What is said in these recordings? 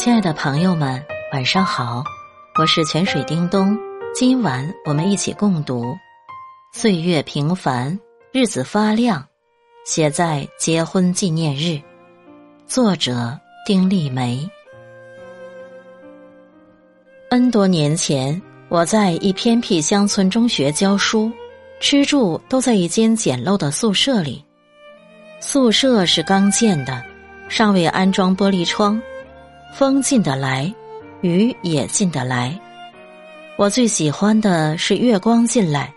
亲爱的朋友们，晚上好，我是泉水叮咚。今晚我们一起共读《岁月平凡，日子发亮》，写在结婚纪念日。作者丁丽梅。N 多年前，我在一偏僻乡村中学教书，吃住都在一间简陋的宿舍里。宿舍是刚建的，尚未安装玻璃窗，风进得来，雨也进得来。我最喜欢的是月光进来，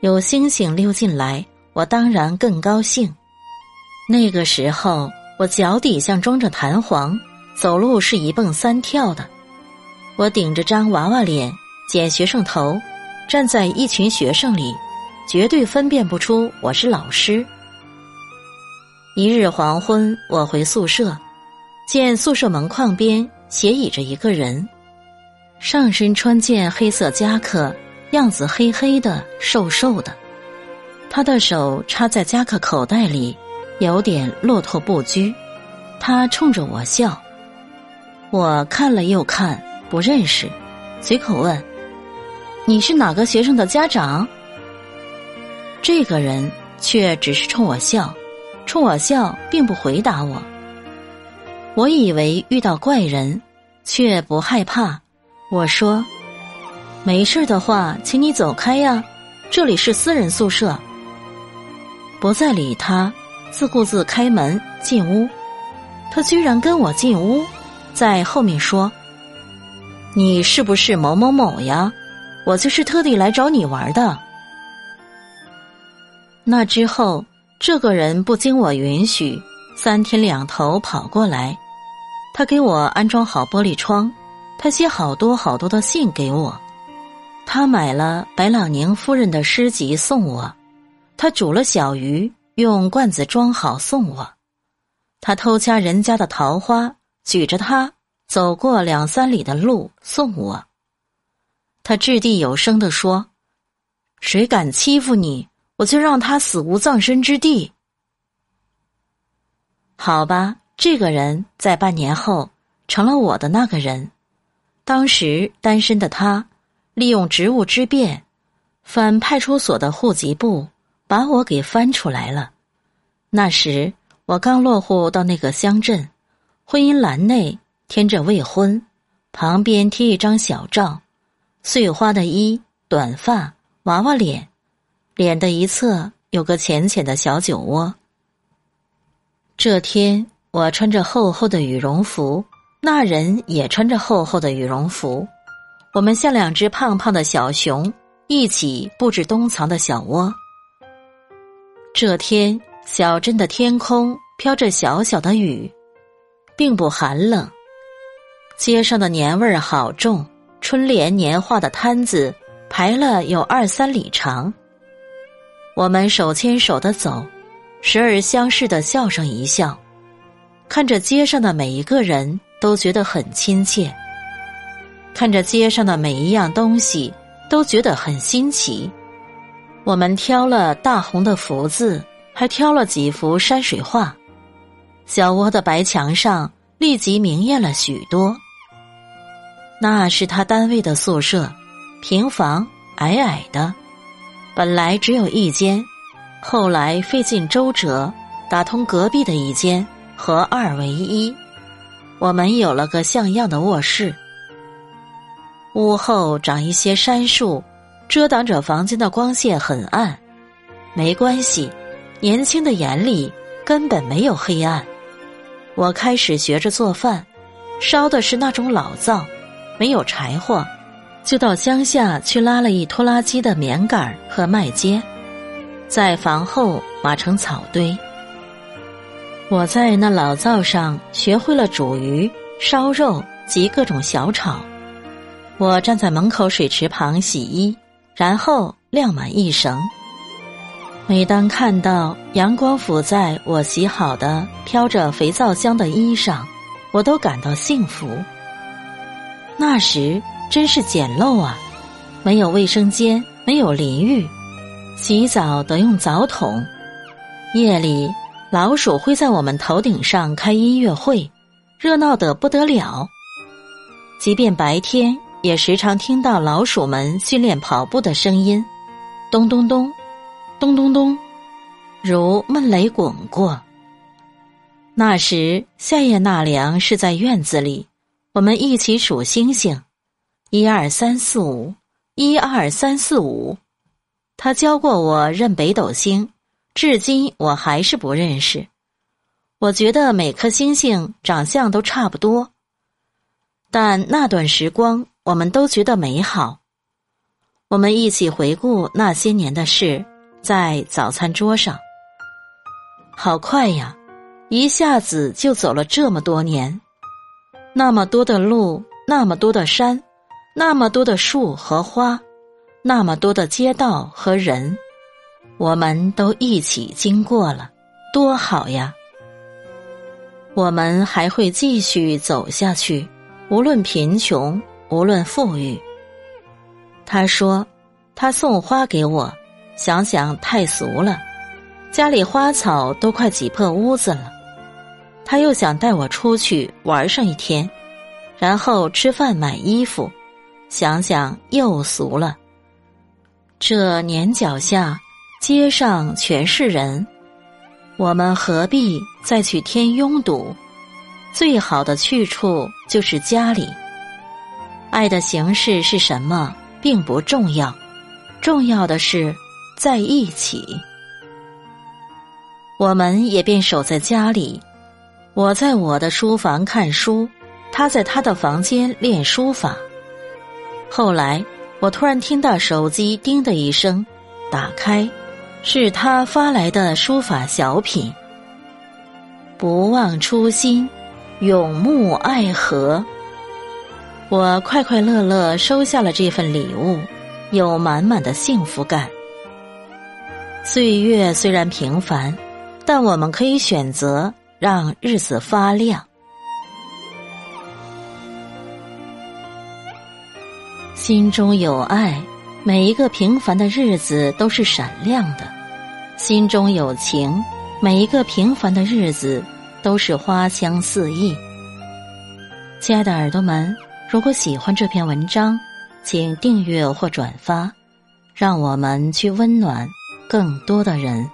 有星星溜进来，我当然更高兴。那个时候，我脚底像装着弹簧，走路是一蹦三跳的。我顶着张娃娃脸，剪学生头，站在一群学生里，绝对分辨不出我是老师。一日黄昏，我回宿舍，见宿舍门框边斜倚着一个人。上身穿件黑色夹克，样子黑黑的、瘦瘦的。他的手插在夹克口袋里，有点落拓不拘。他冲着我笑，我看了又看，不认识，随口问：“你是哪个学生的家长？”这个人却只是冲我笑，冲我笑，并不回答我。我以为遇到怪人，却不害怕。我说：“没事的话，请你走开呀，这里是私人宿舍。”不再理他，自顾自开门进屋。他居然跟我进屋，在后面说：“你是不是某某某呀？我就是特地来找你玩的。”那之后，这个人不经我允许，三天两头跑过来，他给我安装好玻璃窗。他写好多好多的信给我，他买了白朗宁夫人的诗集送我，他煮了小鱼用罐子装好送我，他偷掐人家的桃花举着它走过两三里的路送我，他掷地有声地说：“谁敢欺负你，我就让他死无葬身之地。”好吧，这个人在半年后成了我的那个人。当时单身的他，利用职务之便，翻派出所的户籍簿，把我给翻出来了。那时我刚落户到那个乡镇，婚姻栏内填着未婚，旁边贴一张小照，碎花的衣，短发，娃娃脸，脸的一侧有个浅浅的小酒窝。这天我穿着厚厚的羽绒服。那人也穿着厚厚的羽绒服，我们像两只胖胖的小熊，一起布置冬藏的小窝。这天，小镇的天空飘着小小的雨，并不寒冷。街上的年味儿好重，春联年画的摊子排了有二三里长。我们手牵手的走，时而相视的笑上一笑，看着街上的每一个人。都觉得很亲切，看着街上的每一样东西，都觉得很新奇。我们挑了大红的福字，还挑了几幅山水画。小窝的白墙上立即明艳了许多。那是他单位的宿舍，平房，矮矮的，本来只有一间，后来费尽周折打通隔壁的一间，合二为一。我们有了个像样的卧室，屋后长一些杉树，遮挡着房间的光线，很暗。没关系，年轻的眼里根本没有黑暗。我开始学着做饭，烧的是那种老灶，没有柴火，就到乡下去拉了一拖拉机的棉杆和麦秸，在房后码成草堆。我在那老灶上学会了煮鱼、烧肉及各种小炒。我站在门口水池旁洗衣，然后晾满一绳。每当看到阳光抚在我洗好的、飘着肥皂香的衣上，我都感到幸福。那时真是简陋啊，没有卫生间，没有淋浴，洗澡得用澡桶。夜里。老鼠会在我们头顶上开音乐会，热闹得不得了。即便白天，也时常听到老鼠们训练跑步的声音，咚咚咚，咚咚咚，如闷雷滚过。那时，夏夜纳凉是在院子里，我们一起数星星，一二三四五，一二三四五。他教过我认北斗星，至今我还是不认识。我觉得每颗星星长相都差不多，但那段时光我们都觉得美好。我们一起回顾那些年的事，在早餐桌上。好快呀！一下子就走了这么多年，那么多的路，那么多的山，那么多的树和花，那么多的街道和人，我们都一起经过了，多好呀！我们还会继续走下去，无论贫穷，无论富裕。他说：“他送花给我，想想太俗了，家里花草都快挤破屋子了。”他又想带我出去玩上一天，然后吃饭买衣服，想想又俗了。这年脚下，街上全是人，我们何必再去添拥堵？最好的去处就是家里。爱的形式是什么，并不重要，重要的是在一起。我们也便守在家里。我在我的书房看书，他在他的房间练书法。后来，我突然听到手机“叮”的一声，打开，是他发来的书法小品。不忘初心，永沐爱河。我快快乐乐收下了这份礼物，有满满的幸福感。岁月虽然平凡，但我们可以选择。让日子发亮，心中有爱，每一个平凡的日子都是闪亮的；心中有情，每一个平凡的日子都是花香四溢。亲爱的耳朵们，如果喜欢这篇文章，请订阅或转发，让我们去温暖更多的人。